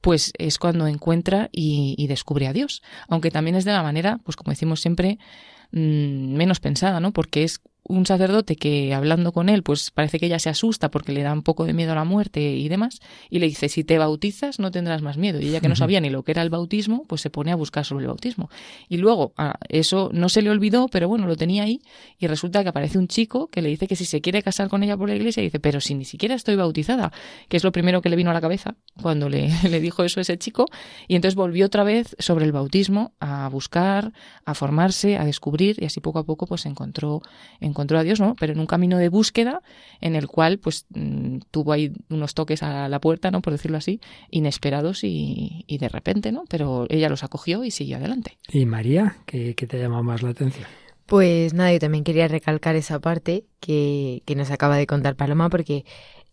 pues es cuando encuentra y, descubre a Dios. Aunque también es de la manera, pues como decimos siempre, mm, menos pensada, ¿no? Porque es un sacerdote que hablando con él, pues parece que ella se asusta porque le da un poco de miedo a la muerte y demás, y le dice, si te bautizas no tendrás más miedo. Y ella que no sabía ni lo que era el bautismo, pues se pone a buscar sobre el bautismo. Y luego, ah, eso no se le olvidó, pero bueno, lo tenía ahí, y resulta que aparece un chico que le dice que si se quiere casar con ella por la iglesia, dice, pero si ni siquiera estoy bautizada, que es lo primero que le vino a la cabeza cuando le, le dijo eso a ese chico, y entonces volvió otra vez sobre el bautismo a buscar, a formarse, a descubrir, y así poco a poco pues encontró encontró a Dios, ¿no? Pero en un camino de búsqueda en el cual, pues, mm, tuvo ahí unos toques a la puerta, ¿no? Por decirlo así, inesperados y, de repente, ¿no? Pero ella los acogió y siguió adelante. ¿Y María? ¿Qué, te ha llamado más la atención? Pues nada, yo también quería recalcar esa parte que, que nos acaba de contar Paloma, porque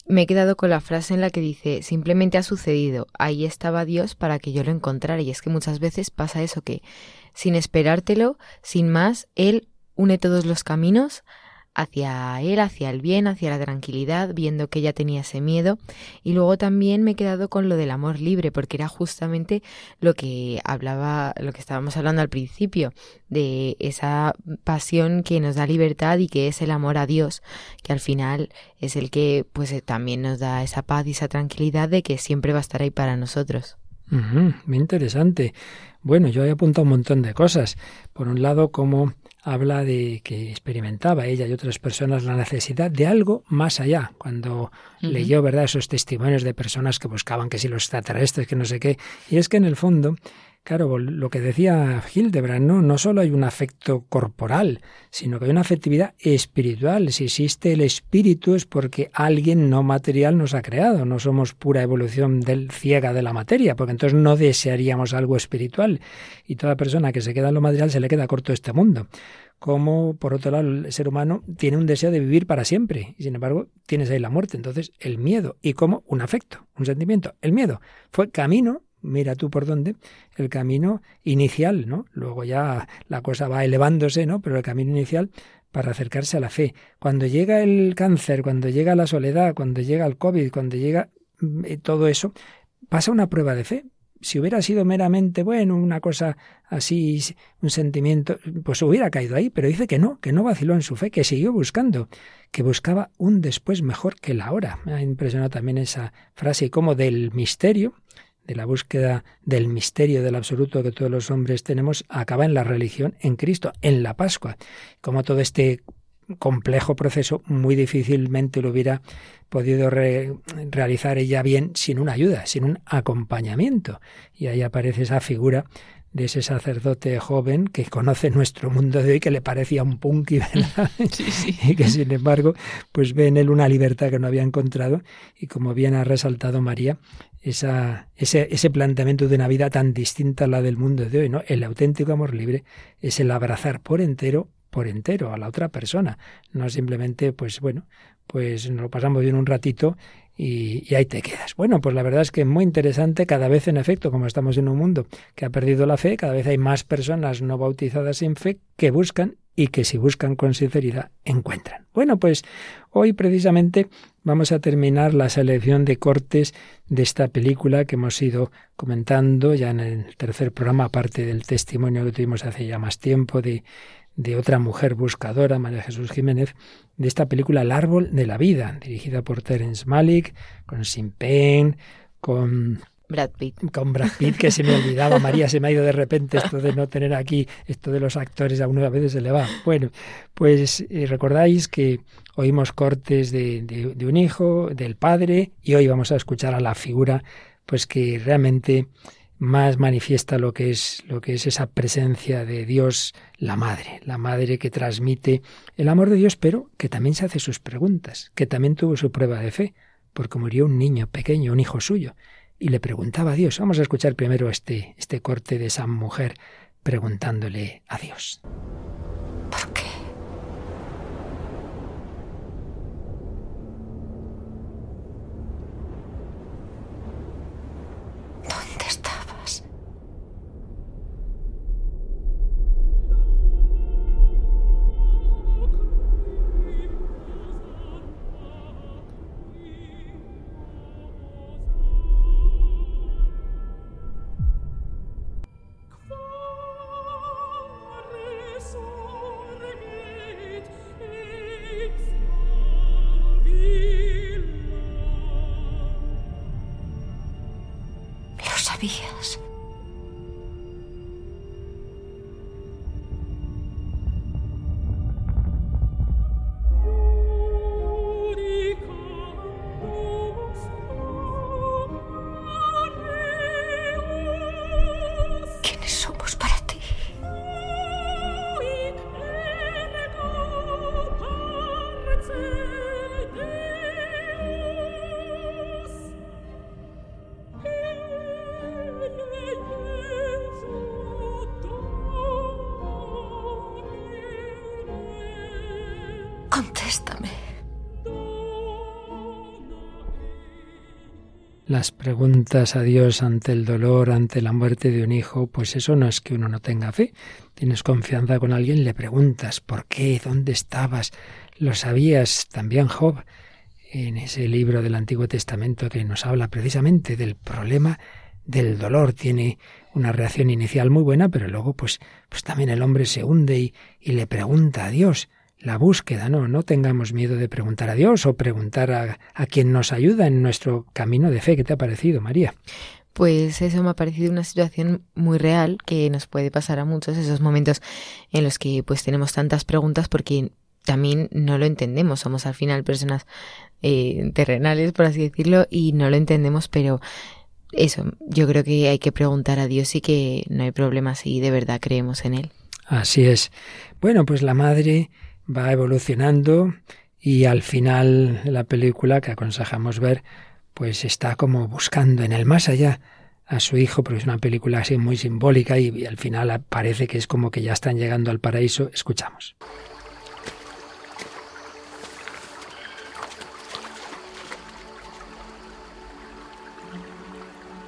me he quedado con la frase en la que dice, simplemente ha sucedido, ahí estaba Dios para que yo lo encontrara. Y es que muchas veces pasa eso, que sin esperártelo, sin más, Él une todos los caminos hacia él, hacia el bien, hacia la tranquilidad, viendo que ella tenía ese miedo. Y luego también me he quedado con lo del amor libre, porque era justamente lo que hablaba, lo que estábamos hablando al principio, de esa pasión que nos da libertad y que es el amor a Dios, que al final es el que pues eh, también nos da esa paz y esa tranquilidad de que siempre va a estar ahí para nosotros. muy interesante. Bueno, yo he apuntado un montón de cosas. Por un lado, como habla de que experimentaba ella y otras personas la necesidad de algo más allá. Cuando leyó, ¿verdad?, esos testimonios de personas que buscaban que si los extraterrestres, que no sé qué. Y es que en el fondo Claro, lo que decía Hildebrand, ¿no? no solo hay un afecto corporal, sino que hay una afectividad espiritual. Si existe el espíritu es porque alguien no material nos ha creado, no somos pura evolución del ciega de la materia, porque entonces no desearíamos algo espiritual. Y toda persona que se queda en lo material se le queda corto este mundo. Como, por otro lado, el ser humano tiene un deseo de vivir para siempre, y sin embargo tienes ahí la muerte. Entonces, el miedo, y como un afecto, un sentimiento. El miedo fue camino mira tú por dónde, el camino inicial, ¿no? Luego ya la cosa va elevándose, ¿no? Pero el camino inicial para acercarse a la fe. Cuando llega el cáncer, cuando llega la soledad, cuando llega el COVID, cuando llega mm, eh, todo eso, pasa una prueba de fe. Si hubiera sido meramente, bueno, una cosa así, un sentimiento, pues hubiera caído ahí, pero dice que no, que no vaciló en su fe, que siguió buscando, que buscaba un después mejor que la hora. Me ha impresionado también esa frase, como del misterio, de la búsqueda del misterio del absoluto que todos los hombres tenemos, acaba en la religión, en Cristo, en la Pascua. Como todo este complejo proceso muy difícilmente lo hubiera podido realizar ella bien sin una ayuda, sin un acompañamiento. Y ahí aparece esa figura de ese sacerdote joven que conoce nuestro mundo de hoy, que le parecía un punky, y que sin embargo, pues ve en él una libertad que no había encontrado, y como bien ha resaltado María, esa, ese, ese planteamiento de una vida tan distinta a la del mundo de hoy, ¿no? El auténtico amor libre es el abrazar por entero, por entero a la otra persona, no simplemente, pues bueno, pues nos lo pasamos bien un ratito y, ahí te quedas. Bueno, pues la verdad es que es muy interesante, cada vez en efecto, como estamos en un mundo que ha perdido la fe, cada vez hay más personas no bautizadas sin fe que buscan y que si buscan con sinceridad encuentran. Bueno, pues hoy precisamente vamos a terminar la selección de cortes de esta película que hemos ido comentando ya en el tercer programa, aparte del testimonio que tuvimos hace ya más tiempo de, de otra mujer buscadora, María Jesús Jiménez, de esta película El árbol de la vida, dirigida por Terence Malick, con Sin Penn, con Brad Pitt. Con Brad Pitt, que se me olvidaba. María, se me ha ido de repente esto de no tener aquí, esto de los actores, a uno a veces se le va. Bueno, pues eh, recordáis que oímos cortes de, de, un hijo, del padre, y hoy vamos a escuchar a la figura, pues que realmente más manifiesta lo que es lo que es esa presencia de Dios, la madre, la madre que transmite el amor de Dios, pero que también se hace sus preguntas, que también tuvo su prueba de fe, porque murió un niño pequeño, un hijo suyo, y le preguntaba a Dios. Vamos a escuchar primero este este corte de esa mujer preguntándole a Dios. ¿Por qué? Las preguntas a Dios ante el dolor, ante la muerte de un hijo, pues eso no es que uno no tenga fe. Tienes confianza con alguien, le preguntas, ¿por qué? ¿Dónde estabas? Lo sabías también Job en ese libro del Antiguo Testamento que nos habla precisamente del problema del dolor. Tiene una reacción inicial muy buena, pero luego pues, pues también el hombre se hunde y, y le pregunta a Dios la búsqueda, no, no tengamos miedo de preguntar a Dios o preguntar a, a quien nos ayuda en nuestro camino de fe. ¿Qué te ha parecido, María? Pues eso me ha parecido una situación muy real que nos puede pasar a muchos esos momentos en los que pues tenemos tantas preguntas porque también no lo entendemos, somos al final personas eh, terrenales, por así decirlo, y no lo entendemos, pero eso, yo creo que hay que preguntar a Dios y que no hay problema si de verdad creemos en Él. Así es. Bueno, pues la madre va evolucionando y al final la película que aconsejamos ver, pues está como buscando en el más allá a su hijo, porque es una película así muy simbólica y, al final parece que es como que ya están llegando al paraíso. Escuchamos.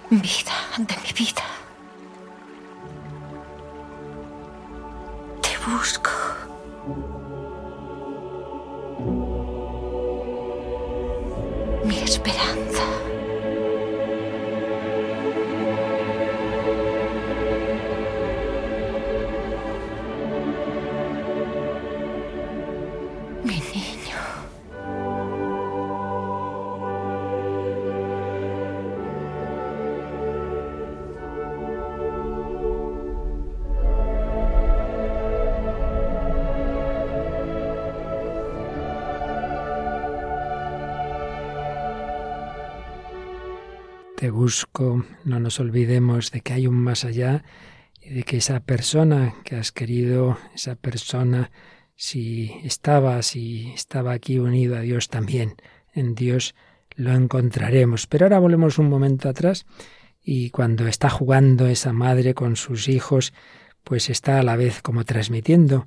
Vida de mi vida. No nos olvidemos de que hay un más allá y de que esa persona que has querido, esa persona, si estaba, si estaba aquí unido a Dios también, en Dios lo encontraremos. Pero ahora volvemos un momento atrás y cuando está jugando esa madre con sus hijos, pues está a la vez como transmitiendo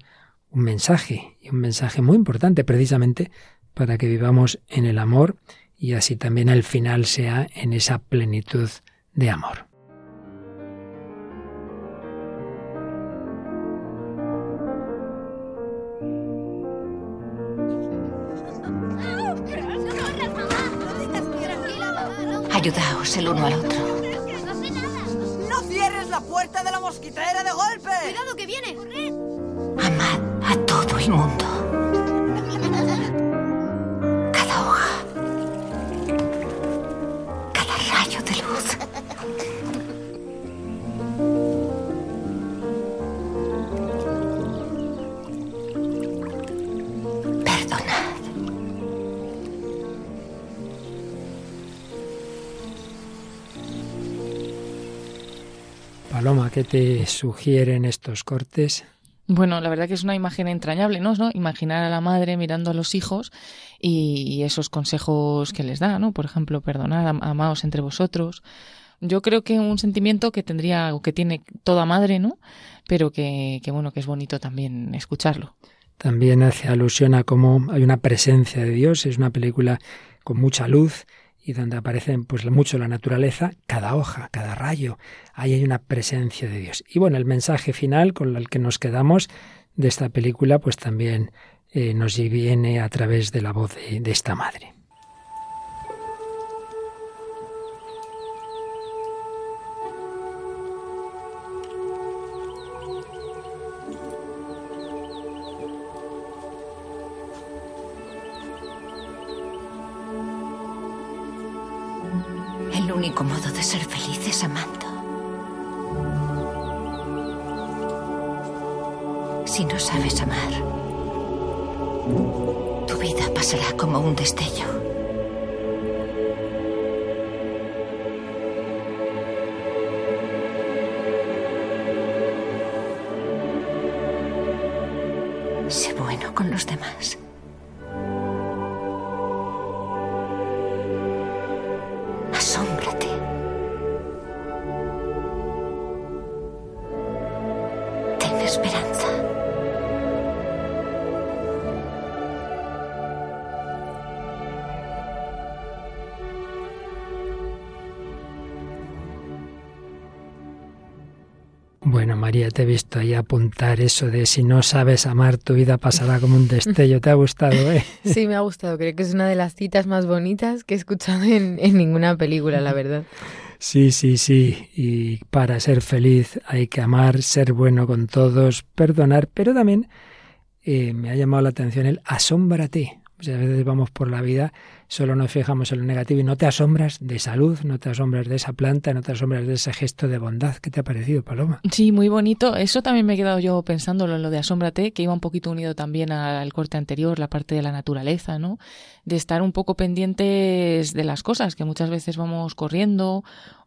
un mensaje, y un mensaje muy importante precisamente para que vivamos en el amor y así también el final sea en esa plenitud de amor. Ayudaos el uno al otro. ¡No cierres la puerta de la mosquitera de golpe! ¡Cuidado que viene! Amad a todo el mundo. Paloma, ¿qué te sugieren estos cortes? Bueno, la verdad que es una imagen entrañable, ¿no? Imaginar a la madre mirando a los hijos y esos consejos que les da, ¿no? Por ejemplo, perdonad, amaos entre vosotros. Yo creo que un sentimiento que tendría o que tiene toda madre, ¿no? Pero que, bueno, que es bonito también escucharlo. También hace alusión a cómo hay una presencia de Dios, es una película con mucha luz y donde aparecen pues mucho la naturaleza, cada hoja, cada rayo, ahí hay una presencia de Dios. Y bueno, el mensaje final con el que nos quedamos de esta película pues también eh, nos viene a través de la voz de esta madre. Bueno, María, te he visto ahí apuntar eso de si no sabes amar, tu vida pasará como un destello. ¿Te ha gustado, eh? Sí, me ha gustado. Creo que es una de las citas más bonitas que he escuchado en, ninguna película, la verdad. Sí, sí, sí. Y para ser feliz hay que amar, ser bueno con todos, perdonar, pero también eh, me ha llamado la atención el asómbrate. Muchas veces vamos por la vida, solo nos fijamos en lo negativo y no te asombras de salud, no te asombras de esa planta, no te asombras de ese gesto de bondad. ¿Qué te ha parecido, Paloma? Sí, muy bonito. Eso también me he quedado yo pensándolo en lo de asómbrate, que iba un poquito unido también al corte anterior, la parte de la naturaleza, ¿no? De estar un poco pendientes de las cosas, que muchas veces vamos corriendo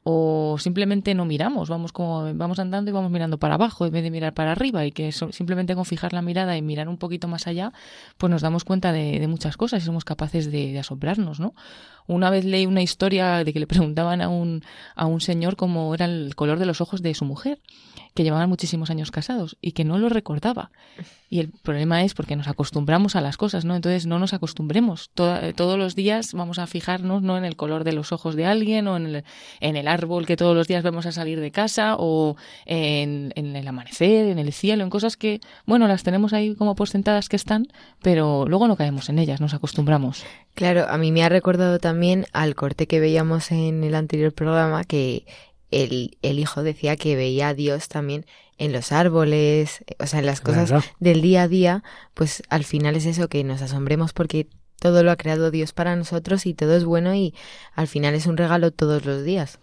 o simplemente no miramos, vamos como vamos andando y vamos mirando para abajo en vez de mirar para arriba y que simplemente con fijar la mirada y mirar un poquito más allá, pues nos damos cuenta de, muchas cosas y somos capaces de, de, ¿no? Una vez leí una historia de que le preguntaban a un, a un señor cómo era el color de los ojos de su mujer que llevaban muchísimos años casados y que no lo recordaba. Y el problema es porque nos acostumbramos a las cosas, ¿no? Entonces no nos acostumbremos. todos los días vamos a fijarnos no en el color de los ojos de alguien o en el, en el árbol que todos los días vemos a salir de casa o en, el amanecer, en el cielo, en cosas que, bueno, las tenemos ahí como por sentadas que están, pero luego no caemos en ellas, nos acostumbramos. Claro, a mí me ha recordado también al corte que veíamos en el anterior programa que el, el hijo decía que veía a Dios también en los árboles, o sea, en las cosas del día a día, pues al final es eso, que nos asombremos porque todo lo ha creado Dios para nosotros y todo es bueno y al final es un regalo todos los días.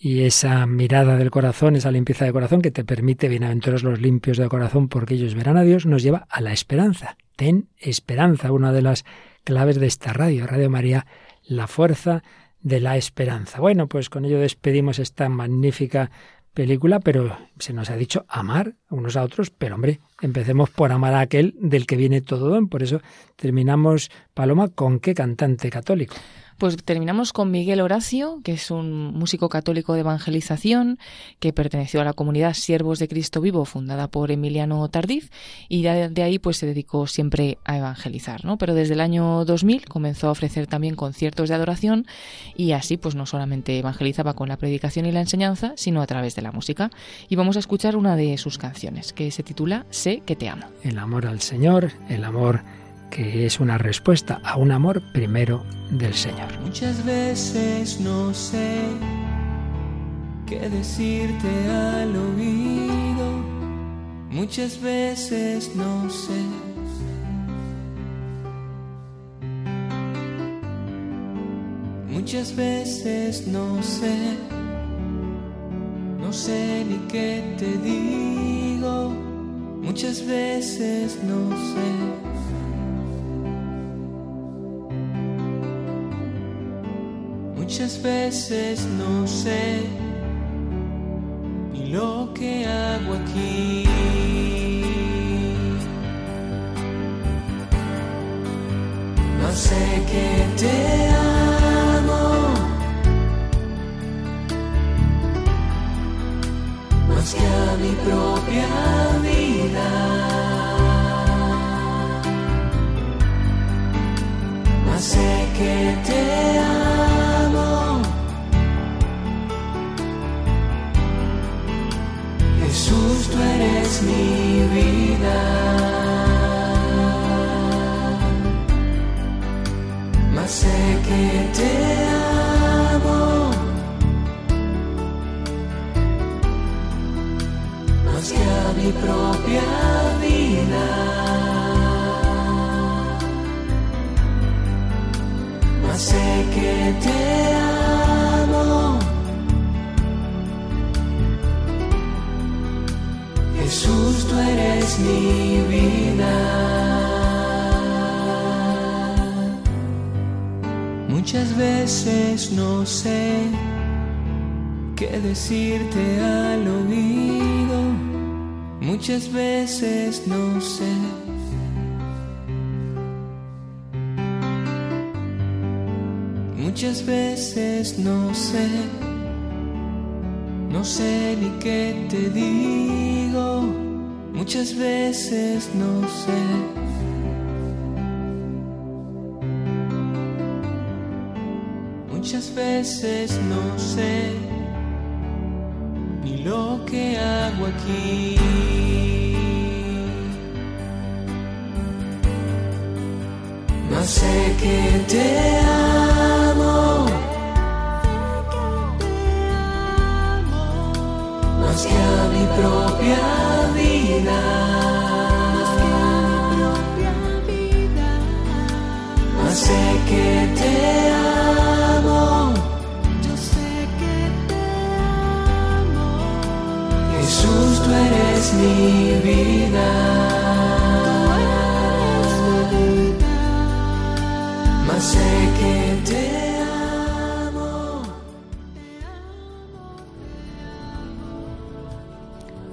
Y esa mirada del corazón, esa limpieza de corazón que te permite, bienaventurados los limpios de corazón porque ellos verán a Dios, nos lleva a la esperanza. Ten esperanza, una de las claves de esta radio, Radio María, la fuerza de la esperanza. Bueno, pues con ello despedimos esta magnífica película, pero se nos ha dicho amar unos a otros, pero hombre, empecemos por amar a aquel del que viene todo Por eso terminamos, Paloma, ¿con qué cantante católico? Pues terminamos con Miguel Horacio, que es un músico católico de evangelización que perteneció a la comunidad Siervos de Cristo Vivo, fundada por Emiliano Tardif, y de, ahí pues se dedicó siempre a evangelizar, ¿no? Pero desde el año 2000 comenzó a ofrecer también conciertos de adoración y así pues no solamente evangelizaba con la predicación y la enseñanza, sino a través de la música. Y vamos a escuchar una de sus canciones, que se titula Sé que te amo. El amor al Señor, el amor que es una respuesta a un amor primero del Señor. Muchas veces no sé qué decirte al oído, muchas veces no sé. Muchas veces no sé, no sé ni qué te digo, muchas veces no sé. Muchas veces no sé ni lo que hago aquí. No sé que te amo. Muchas veces no sé. Muchas veces no sé no sé ni qué te digo, muchas veces no sé. Muchas veces no sé ni lo que hago aquí. Sé que te amo. más que a mi propia vida. Más sé que te amo. Yo sé que te amo. Jesús, tú eres mi vida.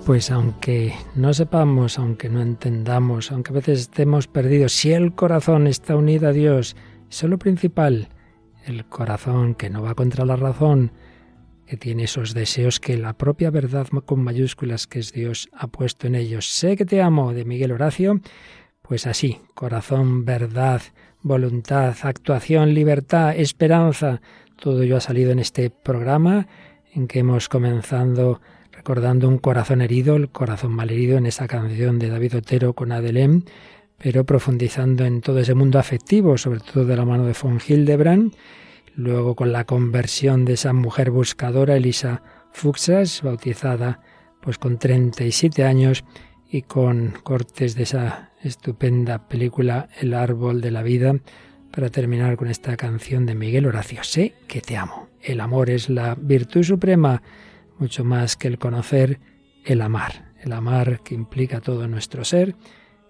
Pues aunque no sepamos, aunque no entendamos, aunque a veces estemos perdidos, si el corazón está unido a Dios, eso es lo principal. El corazón que no va contra la razón, que tiene esos deseos que la propia verdad con mayúsculas que es Dios ha puesto en ellos. Sé que te amo, de Miguel Horacio. Pues así, corazón, verdad, voluntad, actuación, libertad, esperanza, todo ello ha salido en este programa en que hemos comenzado recordando un corazón herido, el corazón malherido en esa canción de David Otero con Adelem, pero profundizando en todo ese mundo afectivo, sobre todo de la mano de von Hildebrand, luego con la conversión de esa mujer buscadora, Elisa Fuxas, bautizada pues con 37 años y con cortes de esa estupenda película El árbol de la vida, para terminar con esta canción de Miguel Horacio, Sé que te amo. El amor es la virtud suprema mucho más que el conocer, el amar. El amar que implica todo nuestro ser,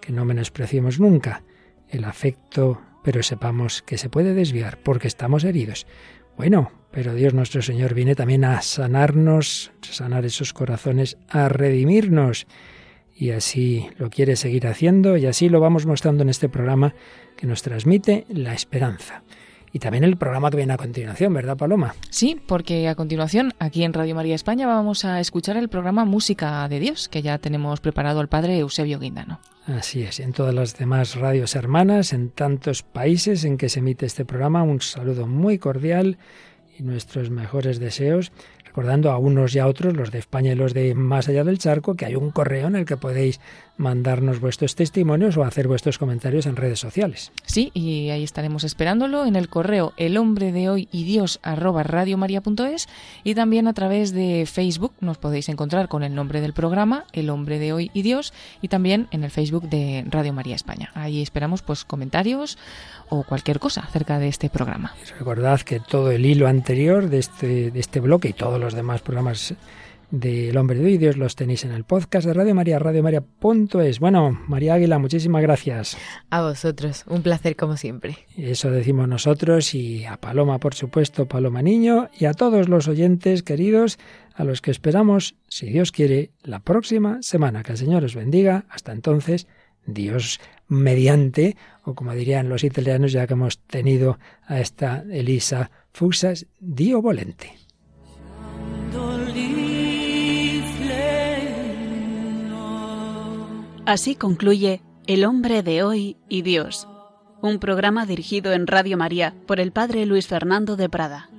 que no menospreciemos nunca. El afecto, pero sepamos que se puede desviar porque estamos heridos. Bueno, pero Dios nuestro Señor viene también a sanarnos, a sanar esos corazones, a redimirnos. Y así lo quiere seguir haciendo y así lo vamos mostrando en este programa que nos transmite la esperanza y también el programa que viene a continuación, ¿verdad, Paloma? Sí, porque a continuación, aquí en Radio María España, vamos a escuchar el programa Música de Dios, que ya tenemos preparado al padre Eusebio Guindano. Así es, en todas las demás radios hermanas, en tantos países en que se emite este programa, un saludo muy cordial y nuestros mejores deseos recordando a unos y a otros, los de España y los de más allá del charco, que hay un correo en el que podéis mandarnos vuestros testimonios o hacer vuestros comentarios en redes sociales. Sí, y ahí estaremos esperándolo en el correo el hombre de hoy y Dios arroba radiomaria.es y también a través de Facebook nos podéis encontrar con el nombre del programa, el hombre de hoy y Dios, y también en el Facebook de Radio María España. Ahí esperamos pues comentarios o cualquier cosa acerca de este programa. Y recordad que todo el hilo anterior de este, de este bloque y todos los demás programas del Hombre de Hoy Dios los tenéis en el podcast de Radio María, radiomaria.es. Bueno, María Águila, muchísimas gracias. A vosotros, un placer como siempre. Eso decimos nosotros y a Paloma, por supuesto, Paloma Niño, y a todos los oyentes queridos, a los que esperamos, si Dios quiere, la próxima semana. Que el Señor os bendiga. Hasta entonces, Dios mediante, o como dirían los italianos, ya que hemos tenido a esta Elisa Fuxas, Dio Volente. Así concluye El hombre de hoy y Dios, un programa dirigido en Radio María por el Padre Luis Fernando de Prada.